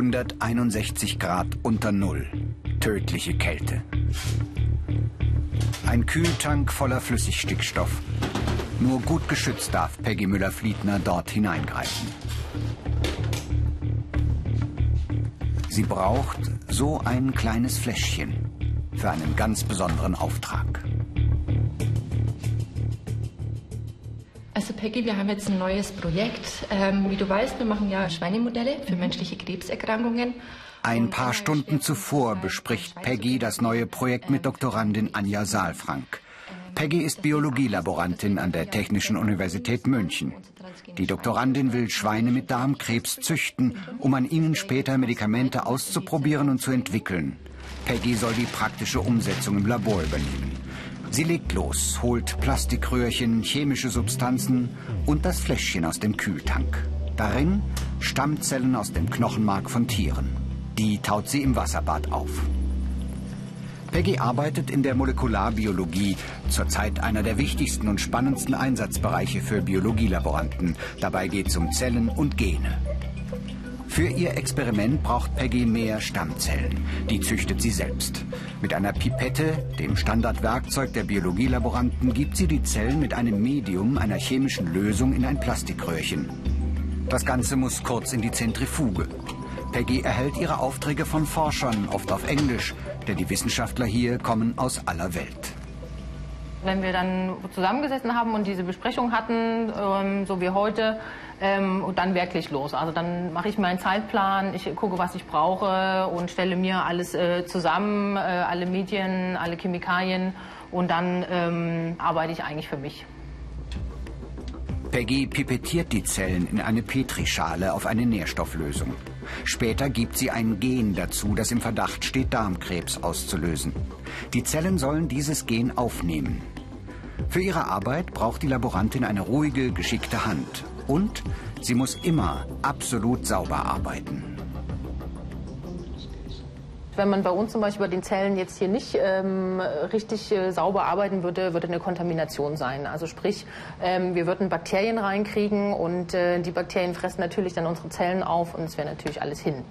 161 Grad unter Null. Tödliche Kälte. Ein Kühltank voller Flüssigstickstoff. Nur gut geschützt darf Peggy Müller-Fliedner dort hineingreifen. Sie braucht so ein kleines Fläschchen für einen ganz besonderen Auftrag. Also Peggy, wir haben jetzt ein neues Projekt. Ähm, wie du weißt, wir machen ja Schweinemodelle für menschliche Krebserkrankungen. Ein paar Stunden zuvor bespricht Peggy das neue Projekt mit Doktorandin Anja Saalfrank. Peggy ist Biologielaborantin an der Technischen Universität München. Die Doktorandin will Schweine mit Darmkrebs züchten, um an ihnen später Medikamente auszuprobieren und zu entwickeln. Peggy soll die praktische Umsetzung im Labor übernehmen. Sie legt los, holt Plastikröhrchen, chemische Substanzen und das Fläschchen aus dem Kühltank. Darin Stammzellen aus dem Knochenmark von Tieren. Die taut sie im Wasserbad auf. Peggy arbeitet in der Molekularbiologie, zurzeit einer der wichtigsten und spannendsten Einsatzbereiche für Biologielaboranten. Dabei geht es um Zellen und Gene. Für ihr Experiment braucht Peggy mehr Stammzellen. Die züchtet sie selbst. Mit einer Pipette, dem Standardwerkzeug der Biologielaboranten, gibt sie die Zellen mit einem Medium einer chemischen Lösung in ein Plastikröhrchen. Das Ganze muss kurz in die Zentrifuge. Peggy erhält ihre Aufträge von Forschern, oft auf Englisch, denn die Wissenschaftler hier kommen aus aller Welt. Wenn wir dann zusammengesessen haben und diese Besprechung hatten, ähm, so wie heute, ähm, und dann wirklich los. Also dann mache ich meinen Zeitplan, ich gucke, was ich brauche und stelle mir alles äh, zusammen, äh, alle Medien, alle Chemikalien und dann ähm, arbeite ich eigentlich für mich. Peggy pipettiert die Zellen in eine Petrischale auf eine Nährstofflösung. Später gibt sie ein Gen dazu, das im Verdacht steht, Darmkrebs auszulösen. Die Zellen sollen dieses Gen aufnehmen. Für ihre Arbeit braucht die Laborantin eine ruhige, geschickte Hand. Und sie muss immer absolut sauber arbeiten. Wenn man bei uns zum Beispiel bei den Zellen jetzt hier nicht ähm, richtig äh, sauber arbeiten würde, würde eine Kontamination sein. Also sprich, ähm, wir würden Bakterien reinkriegen und äh, die Bakterien fressen natürlich dann unsere Zellen auf und es wäre natürlich alles hin.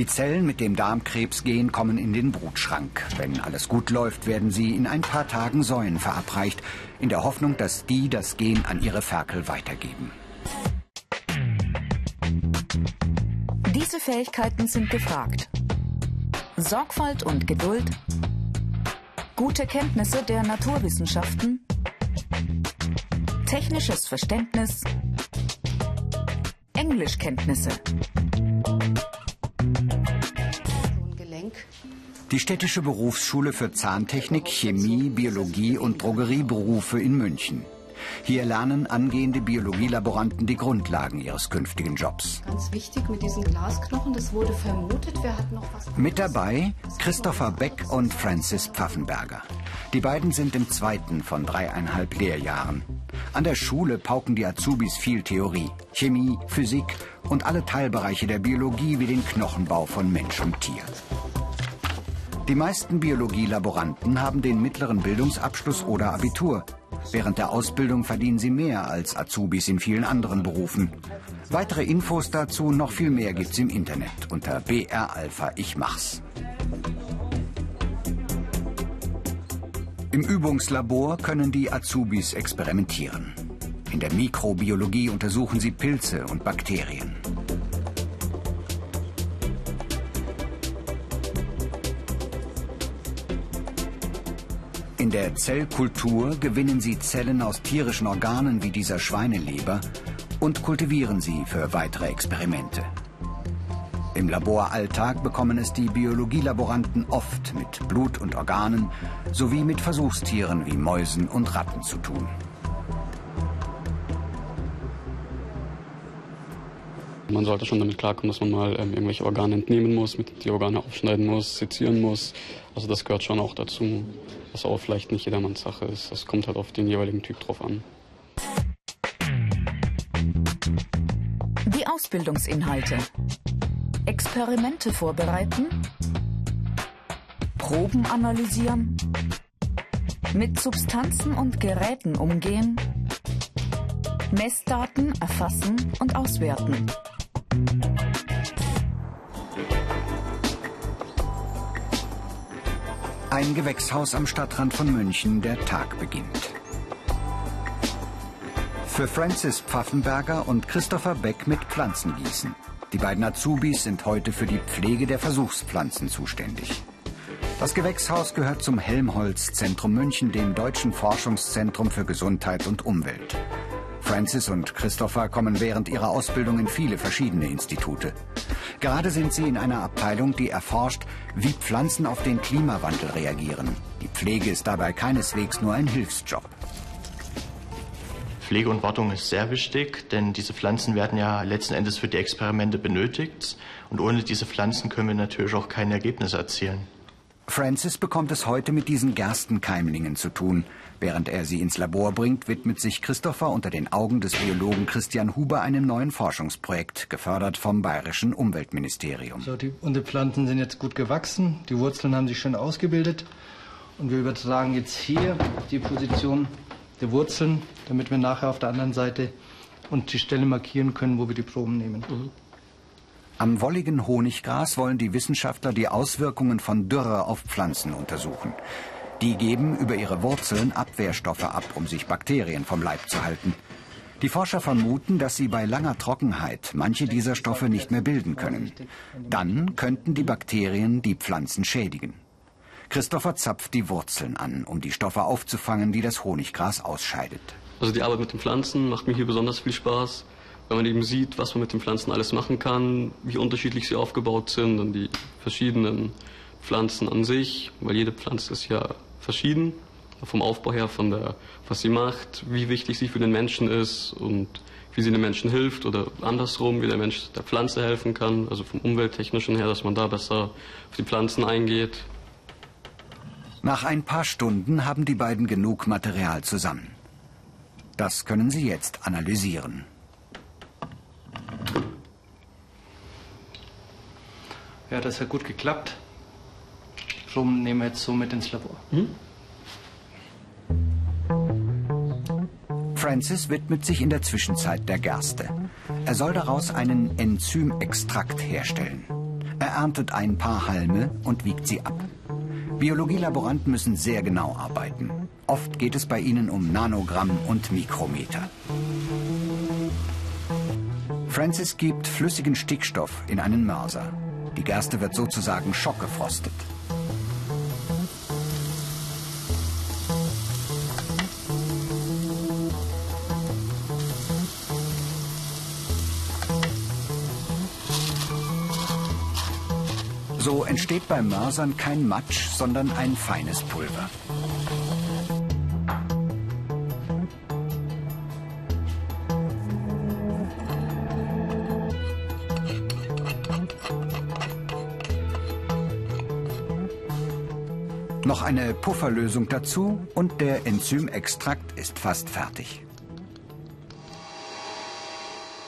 Die Zellen mit dem Darmkrebsgen kommen in den Brutschrank. Wenn alles gut läuft, werden sie in ein paar Tagen Säuen verabreicht, in der Hoffnung, dass die das Gen an ihre Ferkel weitergeben. Diese Fähigkeiten sind gefragt. Sorgfalt und Geduld, gute Kenntnisse der Naturwissenschaften, technisches Verständnis, Englischkenntnisse. Die städtische Berufsschule für Zahntechnik, Chemie, Biologie und Drogerieberufe in München. Hier lernen angehende Biologielaboranten die Grundlagen ihres künftigen Jobs. Ganz wichtig mit diesen Glasknochen, das wurde vermutet. Wer hat noch was? Mit dabei Christopher Beck und Francis Pfaffenberger. Die beiden sind im zweiten von dreieinhalb Lehrjahren. An der Schule pauken die Azubis viel Theorie, Chemie, Physik und alle Teilbereiche der Biologie wie den Knochenbau von Mensch und Tier. Die meisten Biologielaboranten haben den mittleren Bildungsabschluss oder Abitur. Während der Ausbildung verdienen sie mehr als Azubis in vielen anderen Berufen. Weitere Infos dazu, noch viel mehr gibt's im Internet unter BR Alpha Ich Mach's. Im Übungslabor können die Azubis experimentieren. In der Mikrobiologie untersuchen sie Pilze und Bakterien. In der Zellkultur gewinnen sie Zellen aus tierischen Organen wie dieser Schweineleber und kultivieren sie für weitere Experimente. Im Laboralltag bekommen es die Biologielaboranten oft mit Blut und Organen sowie mit Versuchstieren wie Mäusen und Ratten zu tun. Man sollte schon damit klarkommen, dass man mal ähm, irgendwelche Organe entnehmen muss, mit die Organe aufschneiden muss, sezieren muss. Also das gehört schon auch dazu, was auch vielleicht nicht jedermanns Sache ist. Das kommt halt auf den jeweiligen Typ drauf an. Die Ausbildungsinhalte. Experimente vorbereiten. Proben analysieren. Mit Substanzen und Geräten umgehen. Messdaten erfassen und auswerten. Ein Gewächshaus am Stadtrand von München, der Tag beginnt. Für Francis Pfaffenberger und Christopher Beck mit Pflanzengießen. Die beiden Azubis sind heute für die Pflege der Versuchspflanzen zuständig. Das Gewächshaus gehört zum Helmholtz-Zentrum München, dem deutschen Forschungszentrum für Gesundheit und Umwelt. Francis und Christopher kommen während ihrer Ausbildung in viele verschiedene Institute. Gerade sind sie in einer Abteilung, die erforscht, wie Pflanzen auf den Klimawandel reagieren. Die Pflege ist dabei keineswegs nur ein Hilfsjob. Pflege und Wartung ist sehr wichtig, denn diese Pflanzen werden ja letzten Endes für die Experimente benötigt. Und ohne diese Pflanzen können wir natürlich auch keine Ergebnisse erzielen. Francis bekommt es heute mit diesen Gerstenkeimlingen zu tun. Während er sie ins Labor bringt, widmet sich Christopher unter den Augen des Biologen Christian Huber einem neuen Forschungsprojekt, gefördert vom Bayerischen Umweltministerium. So, die, unsere Pflanzen sind jetzt gut gewachsen, die Wurzeln haben sich schön ausgebildet und wir übertragen jetzt hier die Position der Wurzeln, damit wir nachher auf der anderen Seite und die Stelle markieren können, wo wir die Proben nehmen. Mhm. Am wolligen Honiggras wollen die Wissenschaftler die Auswirkungen von Dürre auf Pflanzen untersuchen. Die geben über ihre Wurzeln Abwehrstoffe ab, um sich Bakterien vom Leib zu halten. Die Forscher vermuten, dass sie bei langer Trockenheit manche dieser Stoffe nicht mehr bilden können. Dann könnten die Bakterien die Pflanzen schädigen. Christopher zapft die Wurzeln an, um die Stoffe aufzufangen, die das Honiggras ausscheidet. Also die Arbeit mit den Pflanzen macht mir hier besonders viel Spaß, weil man eben sieht, was man mit den Pflanzen alles machen kann, wie unterschiedlich sie aufgebaut sind und die verschiedenen Pflanzen an sich, weil jede Pflanze ist ja verschieden, vom Aufbau her, von der, was sie macht, wie wichtig sie für den Menschen ist und wie sie dem Menschen hilft oder andersrum, wie der Mensch der Pflanze helfen kann, also vom umwelttechnischen her, dass man da besser auf die Pflanzen eingeht. Nach ein paar Stunden haben die beiden genug Material zusammen. Das können sie jetzt analysieren. Ja, das hat gut geklappt. Drum nehmen wir jetzt so mit ins Labor. Hm? Francis widmet sich in der Zwischenzeit der Gerste. Er soll daraus einen Enzymextrakt herstellen. Er erntet ein paar Halme und wiegt sie ab. Biologielaboranten müssen sehr genau arbeiten. Oft geht es bei ihnen um Nanogramm und Mikrometer. Francis gibt flüssigen Stickstoff in einen Mörser. Die Gerste wird sozusagen schockgefrostet. So entsteht beim Mörsern kein Matsch, sondern ein feines Pulver. Noch eine Pufferlösung dazu und der Enzymextrakt ist fast fertig.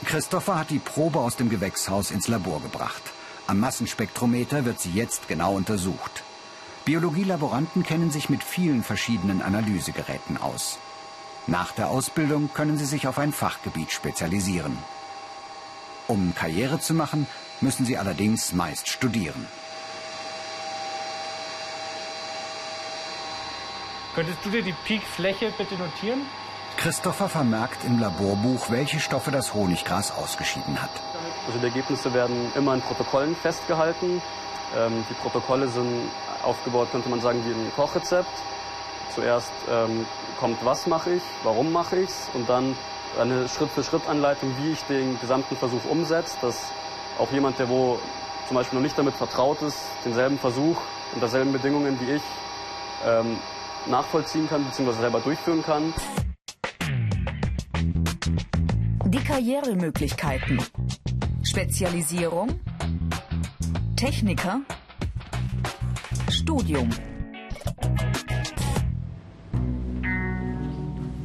Christopher hat die Probe aus dem Gewächshaus ins Labor gebracht. Am Massenspektrometer wird sie jetzt genau untersucht. Biologielaboranten kennen sich mit vielen verschiedenen Analysegeräten aus. Nach der Ausbildung können sie sich auf ein Fachgebiet spezialisieren. Um Karriere zu machen, müssen sie allerdings meist studieren. Könntest du dir die Peakfläche bitte notieren? Christopher vermerkt im Laborbuch, welche Stoffe das Honiggras ausgeschieden hat. Also die Ergebnisse werden immer in Protokollen festgehalten. Ähm, die Protokolle sind aufgebaut, könnte man sagen, wie ein Kochrezept. Zuerst ähm, kommt, was mache ich, warum mache ich es und dann eine Schritt-für-Schritt-Anleitung, wie ich den gesamten Versuch umsetze, dass auch jemand, der wo zum Beispiel noch nicht damit vertraut ist, denselben Versuch unter selben Bedingungen wie ich ähm, nachvollziehen kann bzw. selber durchführen kann. Die Karrieremöglichkeiten. Spezialisierung, Techniker, Studium.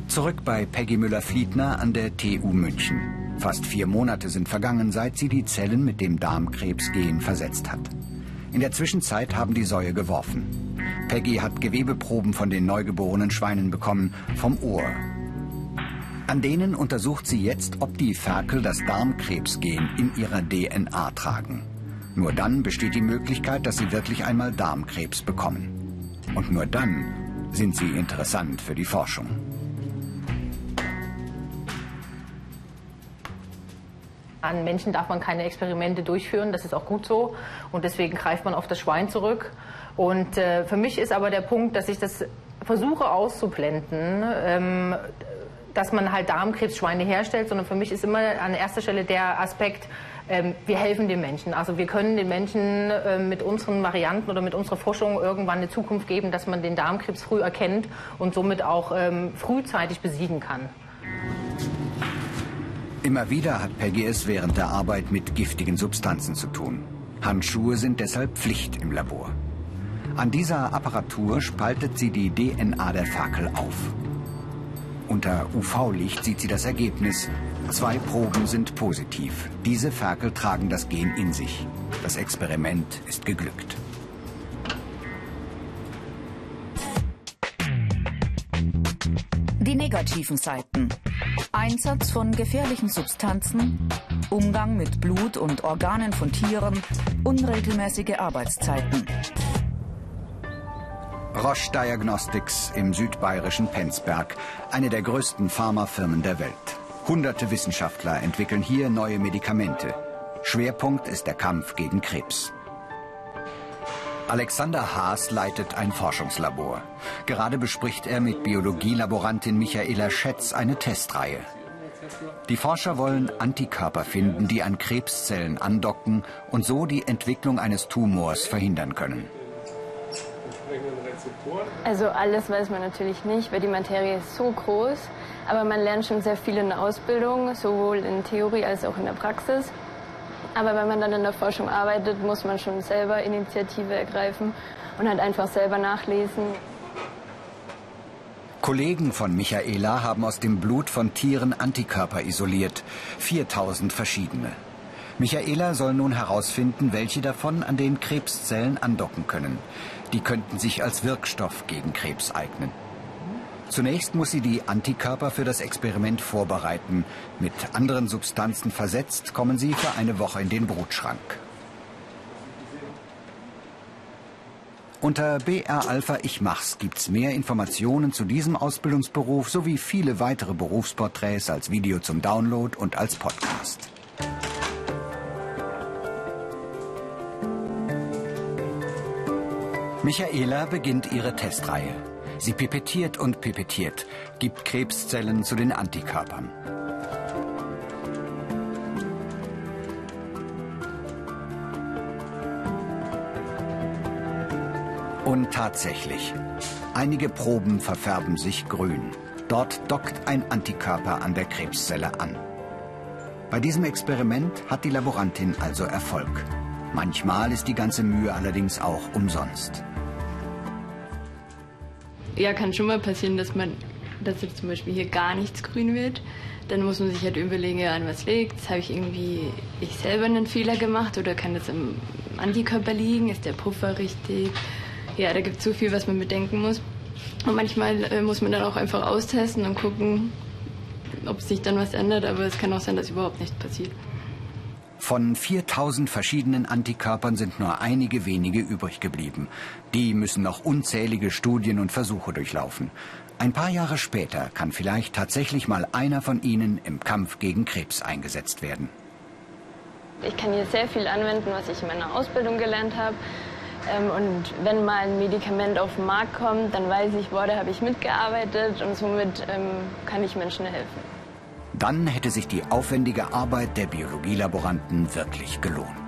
Zurück bei Peggy Müller-Fliedner an der TU München. Fast vier Monate sind vergangen, seit sie die Zellen mit dem Darmkrebsgen versetzt hat. In der Zwischenzeit haben die Säue geworfen. Peggy hat Gewebeproben von den neugeborenen Schweinen bekommen, vom Ohr, an denen untersucht sie jetzt, ob die Ferkel das Darmkrebsgen in ihrer DNA tragen. Nur dann besteht die Möglichkeit, dass sie wirklich einmal Darmkrebs bekommen. Und nur dann sind sie interessant für die Forschung. An Menschen darf man keine Experimente durchführen, das ist auch gut so. Und deswegen greift man auf das Schwein zurück. Und äh, für mich ist aber der Punkt, dass ich das versuche auszublenden, ähm, dass man halt Darmkrebsschweine herstellt, sondern für mich ist immer an erster Stelle der Aspekt, ähm, wir helfen den Menschen. Also wir können den Menschen äh, mit unseren Varianten oder mit unserer Forschung irgendwann eine Zukunft geben, dass man den Darmkrebs früh erkennt und somit auch ähm, frühzeitig besiegen kann. Immer wieder hat Peggy es während der Arbeit mit giftigen Substanzen zu tun. Handschuhe sind deshalb Pflicht im Labor. An dieser Apparatur spaltet sie die DNA der Ferkel auf. Unter UV-Licht sieht sie das Ergebnis. Zwei Proben sind positiv. Diese Ferkel tragen das Gen in sich. Das Experiment ist geglückt. Die negativen Seiten. Einsatz von gefährlichen Substanzen, Umgang mit Blut und Organen von Tieren, unregelmäßige Arbeitszeiten. Roche Diagnostics im südbayerischen Penzberg, eine der größten Pharmafirmen der Welt. Hunderte Wissenschaftler entwickeln hier neue Medikamente. Schwerpunkt ist der Kampf gegen Krebs. Alexander Haas leitet ein Forschungslabor. Gerade bespricht er mit Biologielaborantin Michaela Schätz eine Testreihe. Die Forscher wollen Antikörper finden, die an Krebszellen andocken und so die Entwicklung eines Tumors verhindern können. Also alles weiß man natürlich nicht, weil die Materie ist so groß. Aber man lernt schon sehr viel in der Ausbildung, sowohl in Theorie als auch in der Praxis. Aber wenn man dann in der Forschung arbeitet, muss man schon selber Initiative ergreifen und halt einfach selber nachlesen. Kollegen von Michaela haben aus dem Blut von Tieren Antikörper isoliert. 4000 verschiedene. Michaela soll nun herausfinden, welche davon an den Krebszellen andocken können. Die könnten sich als Wirkstoff gegen Krebs eignen. Zunächst muss sie die Antikörper für das Experiment vorbereiten. Mit anderen Substanzen versetzt kommen sie für eine Woche in den Brutschrank. Unter BR Alpha Ich Mach's gibt's mehr Informationen zu diesem Ausbildungsberuf sowie viele weitere Berufsporträts als Video zum Download und als Podcast. Michaela beginnt ihre Testreihe. Sie pipettiert und pipettiert, gibt Krebszellen zu den Antikörpern. Und tatsächlich, einige Proben verfärben sich grün. Dort dockt ein Antikörper an der Krebszelle an. Bei diesem Experiment hat die Laborantin also Erfolg. Manchmal ist die ganze Mühe allerdings auch umsonst. Ja, kann schon mal passieren, dass man, dass jetzt zum Beispiel hier gar nichts grün wird. Dann muss man sich halt überlegen, an was liegt. Habe ich irgendwie ich selber einen Fehler gemacht oder kann das im Antikörper liegen? Ist der Puffer richtig? Ja, da gibt es so viel, was man bedenken muss. Und manchmal äh, muss man dann auch einfach austesten und gucken, ob sich dann was ändert. Aber es kann auch sein, dass überhaupt nichts passiert. Von 4000 verschiedenen Antikörpern sind nur einige wenige übrig geblieben. Die müssen noch unzählige Studien und Versuche durchlaufen. Ein paar Jahre später kann vielleicht tatsächlich mal einer von ihnen im Kampf gegen Krebs eingesetzt werden. Ich kann hier sehr viel anwenden, was ich in meiner Ausbildung gelernt habe. Ähm, und wenn mal ein Medikament auf den Markt kommt, dann weiß ich, boah, da habe ich mitgearbeitet und somit ähm, kann ich Menschen helfen. Dann hätte sich die aufwendige Arbeit der Biologielaboranten wirklich gelohnt.